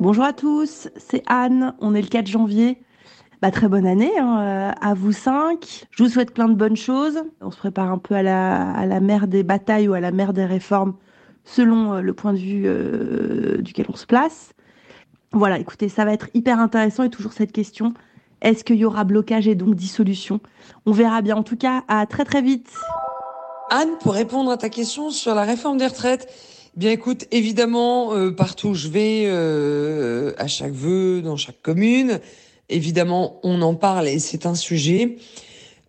Bonjour à tous, c'est Anne, on est le 4 janvier. Bah, très bonne année hein, euh, à vous cinq. Je vous souhaite plein de bonnes choses. On se prépare un peu à la, mer des batailles ou à la mer des réformes selon euh, le point de vue euh, duquel on se place. Voilà, écoutez, ça va être hyper intéressant et toujours cette question. Est-ce qu'il y aura blocage et donc dissolution? On verra bien. En tout cas, à très très vite. Anne, pour répondre à ta question sur la réforme des retraites, bien écoute, évidemment, euh, partout où je vais, euh, à chaque vœu, dans chaque commune, évidemment, on en parle et c'est un sujet.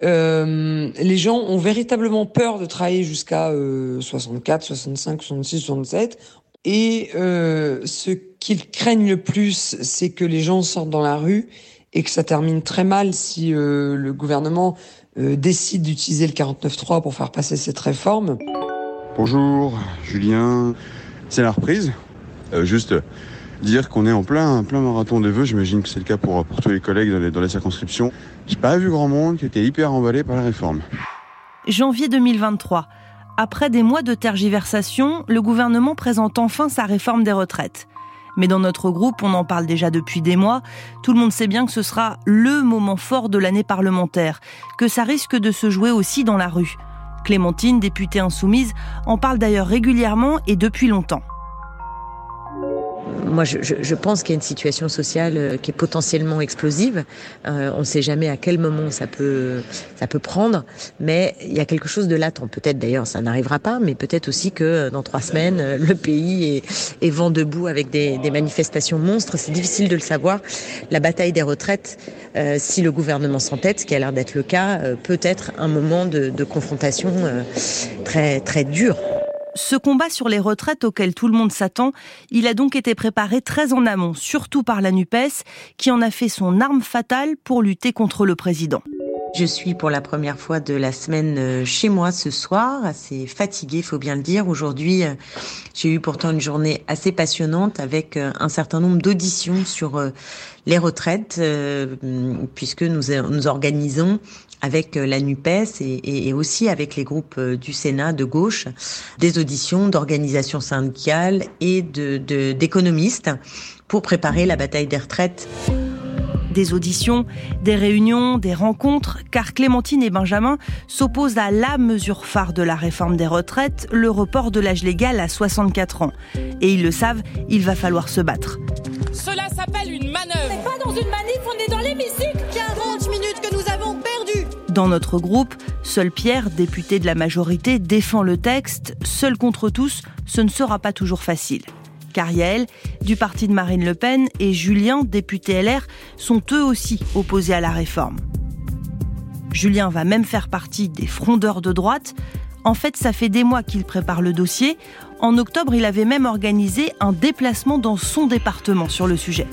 Euh, les gens ont véritablement peur de travailler jusqu'à 64, 65, 66, 67. Et ce qu'ils craignent le plus, c'est que les gens sortent dans la rue et que ça termine très mal si le gouvernement euh, décide d'utiliser le 49.3 pour faire passer cette réforme. Bonjour, Julien. C'est la reprise. Euh, juste dire qu'on est en plein, plein marathon des vœux. J'imagine que c'est le cas pour, pour tous les collègues dans les, dans les circonscriptions. J'ai pas vu grand monde qui était hyper emballé par la réforme. Janvier 2023. Après des mois de tergiversation, le gouvernement présente enfin sa réforme des retraites. Mais dans notre groupe, on en parle déjà depuis des mois. Tout le monde sait bien que ce sera le moment fort de l'année parlementaire, que ça risque de se jouer aussi dans la rue. Clémentine, députée insoumise, en parle d'ailleurs régulièrement et depuis longtemps moi, je, pense qu'il y a une situation sociale euh, qui est potentiellement explosive. Euh, on ne sait jamais à quel moment ça peut, ça peut prendre, mais il y a quelque chose de latent. Peut-être d'ailleurs, ça n'arrivera pas, mais peut-être aussi que euh, dans trois semaines, le pays est, est vent debout avec des, manifestations monstres. C'est difficile de le savoir. La bataille des retraites, si le gouvernement s'entête, ce qui a l'air d'être le cas, peut être un moment de, de confrontation très, très dur. Ce combat sur les retraites auquel tout le monde s'attend, il a donc été préparé très en amont, surtout par la NUPES, qui en a fait son arme fatale pour lutter contre le président. Je suis pour la première fois de la semaine euh, chez moi ce soir, assez fatiguée, faut bien le dire. Aujourd'hui, euh, j'ai eu pourtant une journée assez passionnante avec euh, un certain nombre d'auditions sur les retraites, puisque nous, nous organisons avec la NUPES et, aussi avec les groupes du Sénat de gauche, des auditions d'organisations syndicales et d'économistes de, pour préparer la bataille des retraites des auditions, des réunions, des rencontres, car Clémentine et Benjamin s'opposent à la mesure phare de la réforme des retraites, le report de l'âge légal à 64 ans. Et ils le savent, il va falloir se battre. Cela s'appelle une manœuvre. C'est pas dans une manif, on est dans l'hémicycle. Dans notre groupe, seul Pierre, député de la majorité, défend le texte. Seul contre tous, ce ne sera pas toujours facile. Cariel, du parti de Marine Le Pen, et Julien, député LR, sont eux aussi opposés à la réforme. Julien va même faire partie des frondeurs de droite. En fait, ça fait des mois qu'il prépare le dossier. En octobre, il avait même organisé un déplacement dans son département sur le sujet.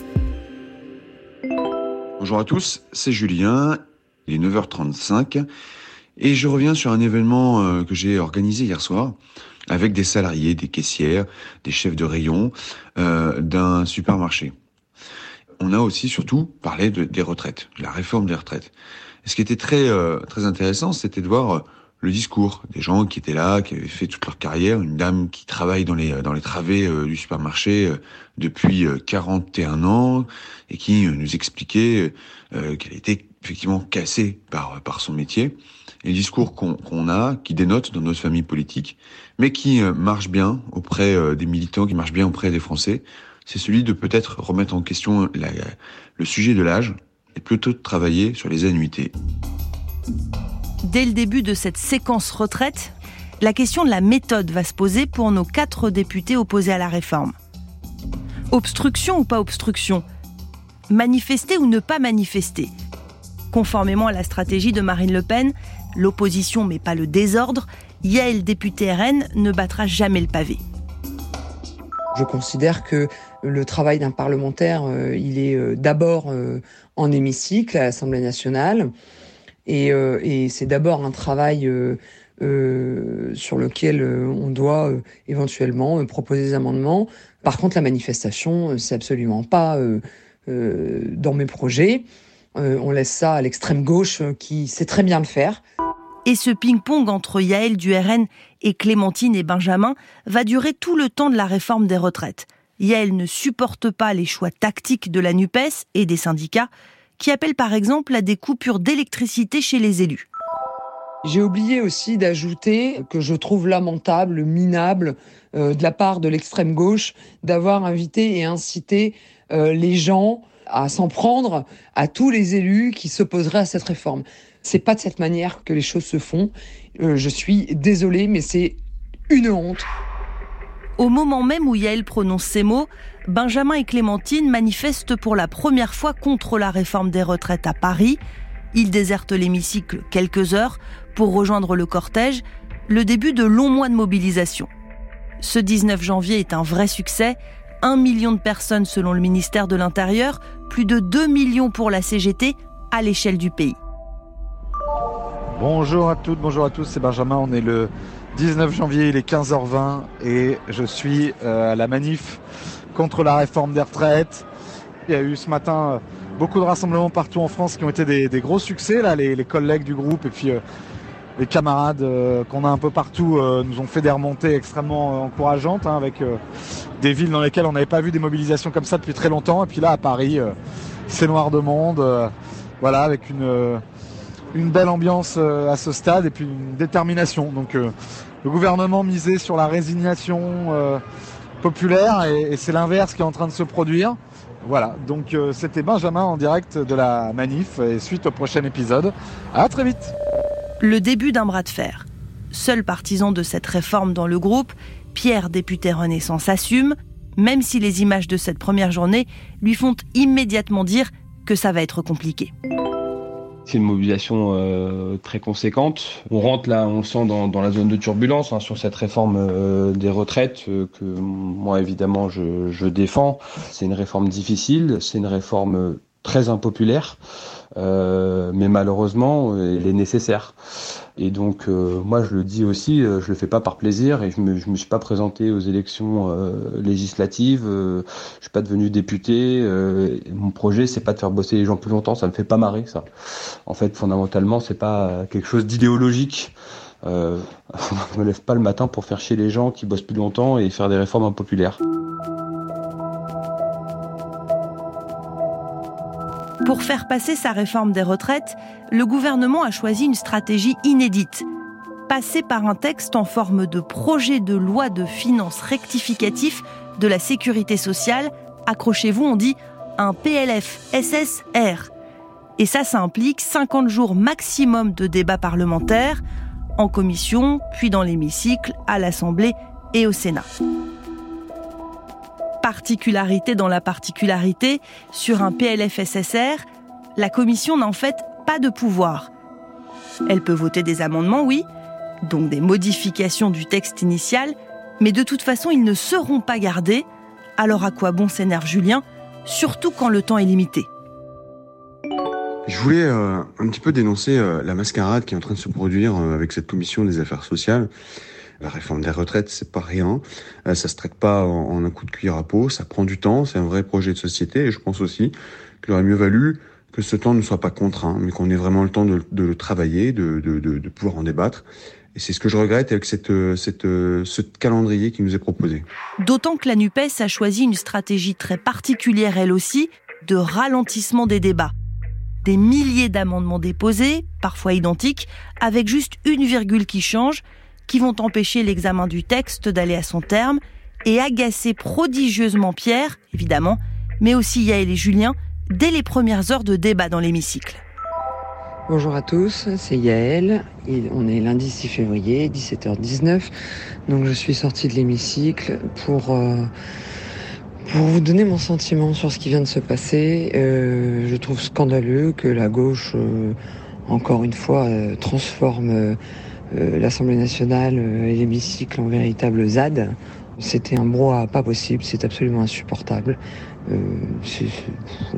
Bonjour à tous, c'est Julien. Il est 9h35 et je reviens sur un événement euh, que j'ai organisé hier soir avec des salariés, des caissières, des chefs de rayon euh, d'un supermarché. On a aussi surtout parlé de, des retraites, de la réforme des retraites. Et ce qui était très euh, très intéressant, c'était de voir euh, le discours des gens qui étaient là, qui avaient fait toute leur carrière, une dame qui travaille dans les dans les travées euh, du supermarché depuis 41 ans et qui nous expliquait qu'elle était effectivement cassée par par son métier et le discours qu'on a, qui dénote dans notre famille politique, mais qui euh, marche bien auprès euh, des militants, qui marche bien auprès des Français, c'est celui de peut-être remettre en question le sujet de l'âge et plutôt de travailler sur les annuités. Dès le début de cette séquence retraite, la question de la méthode va se poser pour nos quatre députés opposés à la réforme. Obstruction ou pas obstruction? Manifester ou ne pas manifester? Conformément à la stratégie de Marine Le Pen, l'opposition mais pas le désordre, Yael, député RN, ne battra jamais le pavé. Je considère que le travail d'un parlementaire, euh, il est euh, d'abord euh, en hémicycle à l'Assemblée nationale, et, et c'est d'abord un travail sur lequel on doit éventuellement proposer des amendements. Par contre, la manifestation, c'est absolument pas dans mes projets. On laisse ça à l'extrême gauche qui sait très bien le faire. Et ce ping-pong entre Yael du RN et Clémentine et Benjamin va durer tout le temps de la réforme des retraites. Yael ne supporte pas les choix tactiques de la NUPES et des syndicats qui appellent par exemple à des coupures d'électricité chez les élus. J'ai oublié aussi d'ajouter que je trouve lamentable, minable euh, de la part de l'extrême gauche d'avoir invité et incité euh, les gens à s'en prendre à tous les élus qui s'opposeraient à cette réforme. C'est pas de cette manière que les choses se font. Euh, je suis désolée, mais c'est une honte. Au moment même où Yael prononce ces mots, Benjamin et Clémentine manifestent pour la première fois contre la réforme des retraites à Paris. Ils désertent l'hémicycle quelques heures pour rejoindre le cortège, le début de longs mois de mobilisation. Ce 19 janvier est un vrai succès. Un million de personnes selon le ministère de l'Intérieur, plus de 2 millions pour la CGT à l'échelle du pays. Bonjour à toutes, bonjour à tous, c'est Benjamin, on est le 19 janvier, il est 15h20 et je suis euh, à la manif contre la réforme des retraites. Il y a eu ce matin euh, beaucoup de rassemblements partout en France qui ont été des, gros succès. Là, les, collègues du groupe et euh, les camarades qu'on a un peu partout nous ont fait des remontées extrêmement encourageantes hein, avec des villes dans lesquelles on n'avait pas vu des mobilisations comme ça depuis très longtemps. Et puis là, à Paris, c'est noir de monde. voilà, avec une belle ambiance à ce stade et puis une détermination. Donc le gouvernement misait sur la résignation euh, populaire et, c'est l'inverse qui est en train de se produire. Voilà, donc euh, c'était Benjamin en direct de la manif et suite au prochain épisode. À très vite. Le début d'un bras de fer. Seul partisan de cette réforme dans le groupe, Pierre, député Renaissance, assume, même si les images de cette première journée lui font immédiatement dire que ça va être compliqué. C'est une mobilisation euh, très conséquente. On rentre là, on sent dans, la zone de turbulence hein, sur cette réforme euh, des retraites euh, que moi évidemment je défends. C'est une réforme difficile, c'est une réforme très impopulaire, mais malheureusement elle est nécessaire. Et donc, euh, moi, je le dis aussi, euh, je le fais pas par plaisir et je me, je me suis pas présenté aux élections euh, législatives. je suis pas devenu député. mon projet, c'est pas de faire bosser les gens plus longtemps. Ça me fait pas marrer, ça. En fait, fondamentalement, c'est pas quelque chose d'idéologique. Euh, je me lève pas le matin pour faire chier les gens qui bossent plus longtemps et faire des réformes impopulaires. Pour faire passer sa réforme des retraites, le gouvernement a choisi une stratégie inédite. Passer par un texte en forme de projet de loi de finances rectificatif de la sécurité sociale, accrochez-vous, on dit un PLF SSR. Et ça, ça implique 50 jours maximum de débat parlementaire, en commission, puis dans l'hémicycle, à l'Assemblée et au Sénat particularité dans la particularité, sur un PLFSSR, la Commission n'a en fait pas de pouvoir. Elle peut voter des amendements, oui, donc des modifications du texte initial, mais de toute façon, ils ne seront pas gardés. Alors à quoi bon s'énerve Julien, surtout quand le temps est limité? Je voulais euh, un petit peu dénoncer euh, la mascarade qui est en train de se produire euh, avec cette commission des affaires sociales. La réforme des retraites, c'est pas rien. Euh, ça se traite pas en, un coup de cuillère à peau. Ça prend du temps. C'est un vrai projet de société. Et je pense aussi qu'il aurait mieux valu que ce temps ne soit pas contraint, mais qu'on ait vraiment le temps de, le travailler, de, pouvoir en débattre. Et c'est ce que je regrette avec cette, cette, ce calendrier qui nous est proposé. D'autant que la NUPES a choisi une stratégie très particulière, elle aussi, de ralentissement des débats. Des milliers d'amendements déposés, parfois identiques, avec juste une virgule qui change, qui vont empêcher l'examen du texte d'aller à son terme et agacer prodigieusement Pierre, évidemment, mais aussi Yael et Julien, dès les premières heures de débat dans l'hémicycle. Bonjour à tous, c'est Yael. On est lundi 6 février, 17h19. Donc je suis sortie de l'hémicycle pour, euh, pour vous donner mon sentiment sur ce qui vient de se passer. Euh, je trouve scandaleux que la gauche, euh, encore une fois, transforme l'Assemblée nationale euh, et l'hémicycle en véritable ZAD. C'était un brouhaha pas possible, c'est absolument insupportable. Euh,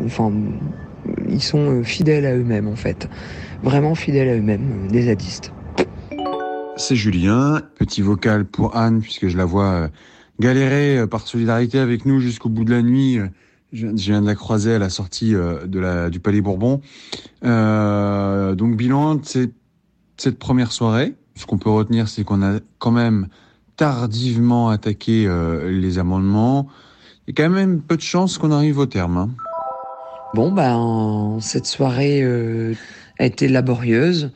enfin, ils sont fidèles à eux-mêmes en fait, vraiment fidèles à eux-mêmes, des zadistes. C'est Julien, petit vocal pour Anne puisque je la vois galérer par solidarité avec nous jusqu'au bout de la nuit. Je viens de la croiser à la sortie du Palais Bourbon. Euh, donc bilan, c'est cette première soirée, ce qu'on peut retenir, c'est qu'on a quand même tardivement attaqué euh, les amendements. il y a quand même peu de chances qu'on arrive au terme. Hein. Bon, ben, cette soirée euh, a été laborieuse.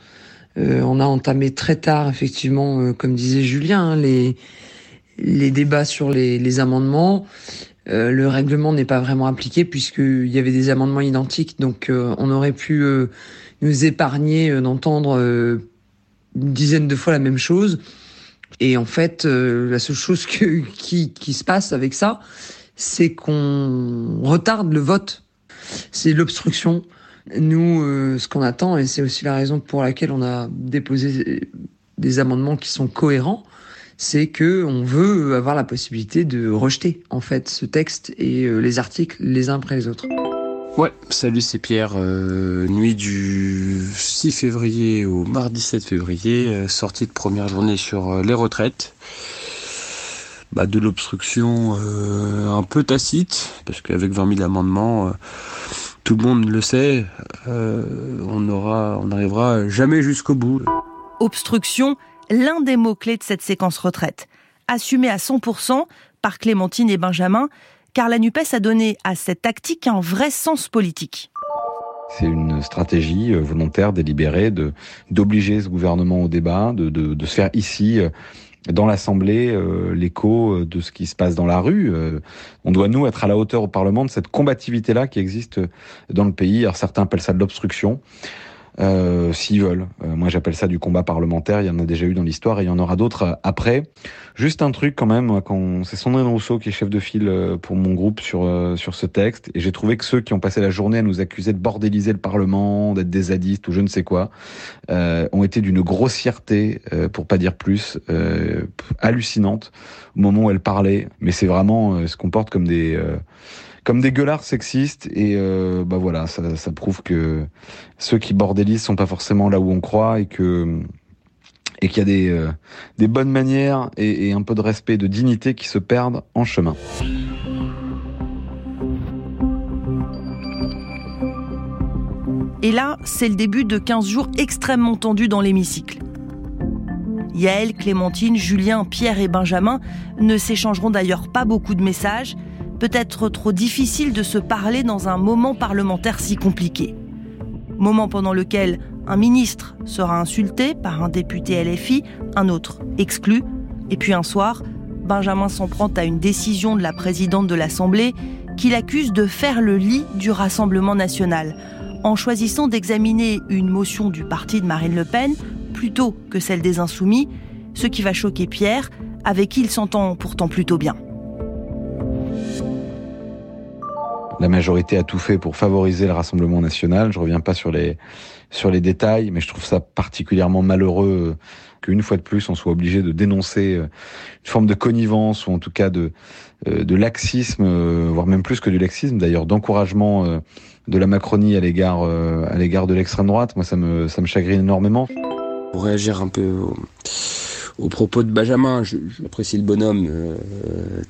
Euh, on a entamé très tard, effectivement, comme disait Julien, hein, les, les débats sur les, les amendements. le règlement n'est pas vraiment appliqué puisqu'il y avait des amendements identiques, donc on aurait pu nous épargner d'entendre une dizaine de fois la même chose. Et en fait, la seule chose que, qui, qui se passe avec ça, c'est qu'on retarde le vote. C'est l'obstruction. Nous, euh, ce qu'on attend, et c'est aussi la raison pour laquelle on a déposé des amendements qui sont cohérents, c'est que on veut avoir la possibilité de rejeter en fait ce texte et euh, les articles les uns après les autres. Ouais, salut, c'est Pierre. Euh, nuit du 6 février au mardi 7 février, sortie de première journée sur les retraites. Bah, de l'obstruction euh, un peu tacite, parce qu'avec 20 000 amendements, euh, tout le monde le sait, euh, on aura, on n'arrivera jamais jusqu'au bout. Obstruction, l'un des mots-clés de cette séquence retraite, assumée à 100% par Clémentine et Benjamin, car la NUPES a donné à cette tactique un vrai sens politique. C'est une stratégie volontaire, délibérée, d'obliger ce gouvernement au débat, de, de, se faire ici dans l'Assemblée euh, l'écho euh, de ce qui se passe dans la rue. Euh, on doit, nous, être à la hauteur au Parlement de cette combativité-là qui existe dans le pays. Alors certains appellent ça de l'obstruction euh, s'ils veulent. Euh, moi, j'appelle ça du combat parlementaire. Il y en a déjà eu dans l'histoire et il y en aura d'autres euh, après. Juste un truc quand même, quand c'est Sandrine Rousseau qui est chef de file euh, pour mon groupe sur sur ce texte, et j'ai trouvé que ceux qui ont passé la journée à nous accuser de bordéliser le Parlement, d'être des zadistes ou je ne sais quoi, euh, ont été d'une grossièreté, pour pas dire plus, hallucinante au moment où elle parlait. Mais c'est vraiment se comporte comme des comme des gueulards sexistes et euh, bah voilà, ça, ça, prouve que ceux qui bordélisent sont pas forcément là où on croit et que et qu'il y a des, euh, des bonnes manières et, un peu de respect, de dignité qui se perdent en chemin. Et là, c'est le début de 15 jours extrêmement tendus dans l'hémicycle. Yael, Clémentine, Julien, Pierre et Benjamin ne s'échangeront d'ailleurs pas beaucoup de messages, peut-être trop difficile de se parler dans un moment parlementaire si compliqué. Moment pendant lequel un ministre sera insulté par un député LFI, un autre exclu, et puis un soir, Benjamin s'en prend à une décision de la présidente de l'Assemblée qui l'accuse de faire le lit du Rassemblement national, en choisissant d'examiner une motion du parti de Marine Le Pen plutôt que celle des Insoumis, ce qui va choquer Pierre, avec qui il s'entend pourtant plutôt bien. La majorité a tout fait pour favoriser le Rassemblement national. Je reviens pas sur les sur les détails, mais je trouve ça particulièrement malheureux qu'une fois de plus on soit obligé de dénoncer euh, une forme de connivence ou en tout cas de euh, de laxisme, euh, voire même plus que du laxisme d'ailleurs, d'encouragement de la Macronie à l'égard à l'égard de l'extrême droite. Moi, ça me ça me chagrine énormément. Pour réagir un peu au propos de Benjamin, j'apprécie le bonhomme, euh,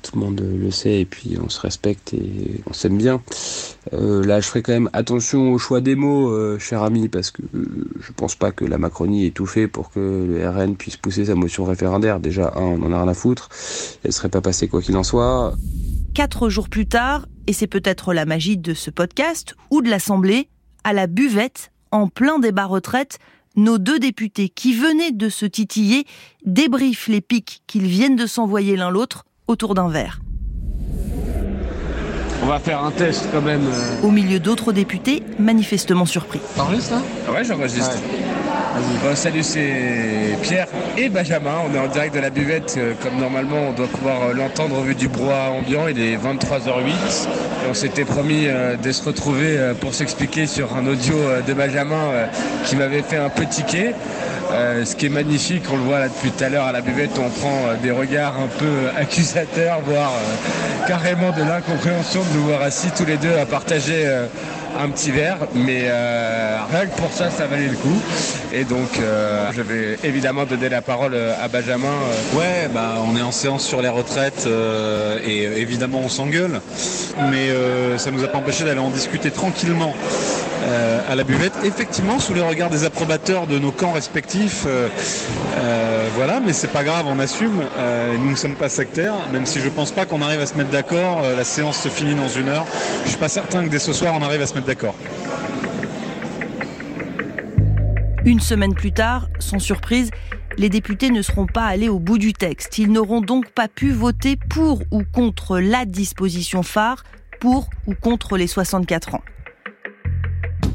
tout le monde le sait, et puis on se respecte et on s'aime bien. Euh, là, je ferai quand même attention au choix des mots, euh, cher ami, parce que je pense pas que la Macronie ait tout fait pour que le RN puisse pousser sa motion référendaire. Déjà, un, on en a rien à foutre, elle serait pas passée quoi qu'il en soit. Quatre jours plus tard, et c'est peut-être la magie de ce podcast ou de l'Assemblée, à la buvette, en plein débat retraite, nos deux députés qui venaient de se titiller débriefent les pics qu'ils viennent de s'envoyer l'un l'autre autour d'un verre. On va faire un test quand même. Euh. Au milieu d'autres députés manifestement surpris. T'enregistres là ah Ouais, j'enregistre. Bon, salut, c'est Pierre et Benjamin. On est en direct de la buvette. Euh, comme normalement, on doit pouvoir euh, l'entendre au vu du brouhaha ambiant. Il est 23h08. On s'était promis de se retrouver pour s'expliquer sur un audio de Benjamin qui m'avait fait un peu tiquer. ce qui est magnifique, on le voit là depuis tout à l'heure à la buvette, on prend des regards un peu accusateurs, voire carrément de l'incompréhension de nous voir assis tous les deux à partager euh, un petit verre, mais euh, rien que pour ça, ça valait le coup. Et donc, euh, je vais évidemment donner la parole à Benjamin. Ouais, bah, on est en séance sur les retraites et évidemment on s'engueule, mais ça nous a pas empêché d'aller en discuter tranquillement euh, à la buvette, effectivement sous les regards des approbateurs de nos camps respectifs. Euh, euh, voilà, mais c'est pas grave, on assume. nous ne sommes pas sectaires, même si je pense pas qu'on arrive à se mettre d'accord. la séance se finit dans une heure. Je suis pas certain que dès ce soir on arrive à se mettre d'accord. Une semaine plus tard, sans surprise, les députés ne seront pas allés au bout du texte. Ils n'auront donc pas pu voter pour ou contre la disposition phare, pour ou contre les 64 ans.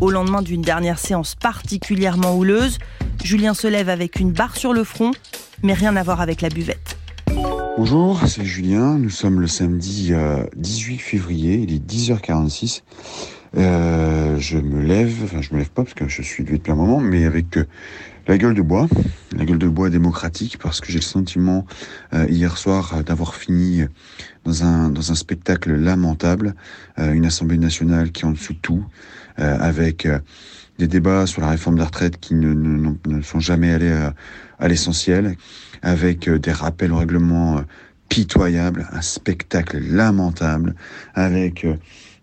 Au lendemain d'une dernière séance particulièrement houleuse, Julien se lève avec une barre sur le front, mais rien à voir avec la buvette. Bonjour, c'est Julien. Nous sommes le samedi 18 euh, février, il est 10h46. Euh, je me lève, enfin je me lève pas parce que je suis levé depuis un moment, mais avec euh, la gueule de bois, la gueule de bois démocratique, parce que j'ai le sentiment hier soir d'avoir fini dans un dans un spectacle lamentable, une Assemblée nationale qui est en dessous de tout, avec des débats sur la réforme des retraites qui ne, ne, ne sont jamais allés à, à l'essentiel, avec des rappels au règlement pitoyables, un spectacle lamentable, avec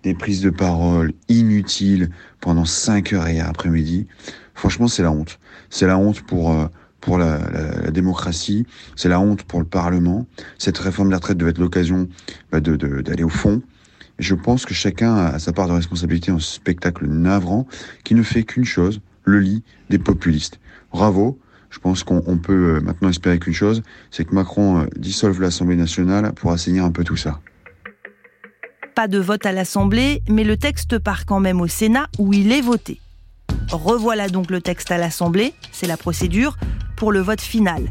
des prises de parole inutiles pendant 5 heures et après-midi. Franchement, c'est la honte. C'est la honte pour euh, pour la, la, démocratie, c'est la honte pour le Parlement. Cette réforme de la retraite devait être l'occasion bah, de, d'aller au fond. Je pense que chacun a sa part de responsabilité en ce spectacle navrant qui ne fait qu'une chose, le lit des populistes. Bravo. Je pense qu'on peut euh, maintenant espérer qu'une chose, c'est que Macron euh, dissolve l'Assemblée nationale pour assainir un peu tout ça. Pas de vote à l'Assemblée, mais le texte part quand même au Sénat où il est voté. Revoilà donc le texte à l'Assemblée, c'est la procédure, pour le vote final.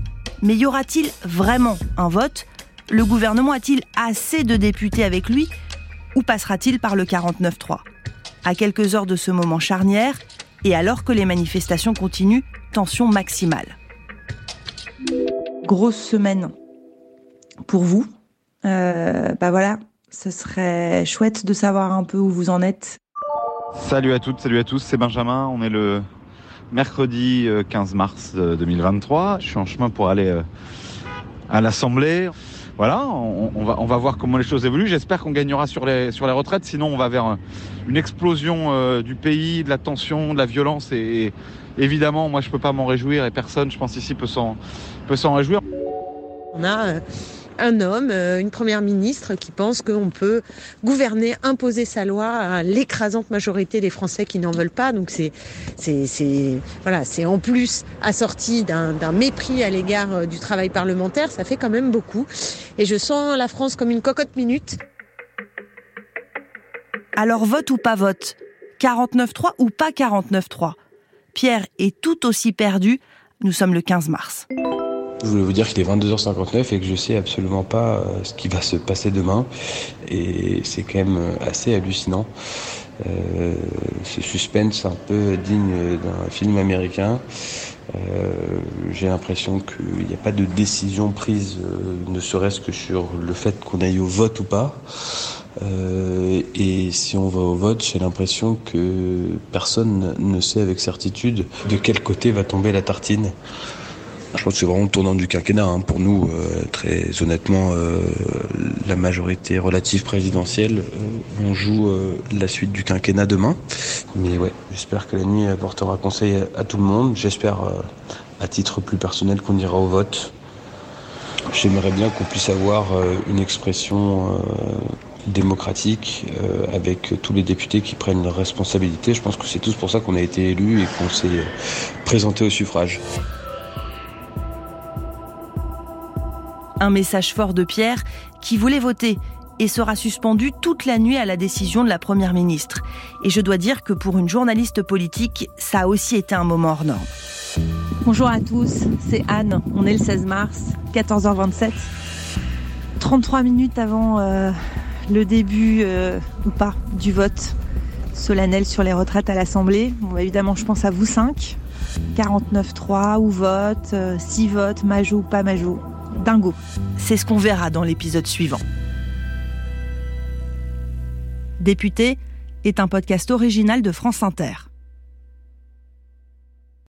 Mais y aura-t-il vraiment un vote? Le gouvernement a-t-il assez de députés avec lui? Ou passera-t-il par le 49-3 À quelques heures de ce moment charnière, et alors que les manifestations continuent, tension maximale. Grosse semaine pour vous. Euh, bah voilà, ce serait chouette de savoir un peu où vous en êtes. Salut à toutes, salut à tous, c'est Benjamin. On est le mercredi 15 euh, mars 2023. Euh, Je suis en chemin pour aller à l'Assemblée. Voilà, on, va, on va voir comment les choses évoluent. J'espère qu'on gagnera sur les, sur les retraites. Sinon, on va vers une explosion du pays, de la tension, de la violence. Et, évidemment, moi, je peux pas m'en réjouir et personne, je pense ici, peut s'en réjouir. A un homme, euh, une première ministre qui pense qu'on peut gouverner, imposer sa loi à l'écrasante majorité des Français qui n'en veulent pas. Donc c'est, c'est, voilà, c'est en plus assorti d'un, mépris à l'égard euh, du travail parlementaire. Ça fait quand même beaucoup. Et je sens la France comme une cocotte minute. Alors vote ou pas vote? 49-3 ou pas 49-3 Pierre est tout aussi perdu. Nous sommes le 15 mars. Je voulais vous dire qu'il est 22h59 et que je sais absolument pas euh, ce qui va se passer demain. Et c'est quand même euh, assez hallucinant. Euh, ce suspense un peu digne d'un film américain. Euh, J'ai l'impression qu'il n'y a pas de décision prise, euh, ne serait-ce que sur le fait qu'on aille au vote ou pas. Et si on va au vote, j'ai l'impression que personne ne sait avec certitude de quel côté va tomber la tartine. Je pense que c'est vraiment le tournant du quinquennat. Hein. Pour nous, euh, très honnêtement, euh, la majorité relative présidentielle, euh, on joue la suite du quinquennat demain. Mais ouais, j'espère que la nuit apportera conseil à, tout le monde. J'espère, à titre plus personnel, qu'on ira au vote. J'aimerais bien qu'on puisse avoir une expression démocratique avec tous les députés qui prennent leurs responsabilités. Je pense que c'est tous pour ça qu'on a été élus et qu'on s'est présenté au suffrage. Un message fort de Pierre qui voulait voter et sera suspendu toute la nuit à la décision de la Première ministre. Et je dois dire que pour une journaliste politique, ça a aussi été un moment hors norme. Bonjour à tous, c'est Anne, on est le 16 mars, 14h27. 33 minutes avant euh, le début euh, ou pas du vote solennel sur les retraites à l'Assemblée. Bon, évidemment, je pense à vous cinq. 49-3 ou vote, 6 euh, votes, majou ou pas majou dingo. C'est ce qu'on verra dans l'épisode suivant. Député est un podcast original de France Inter.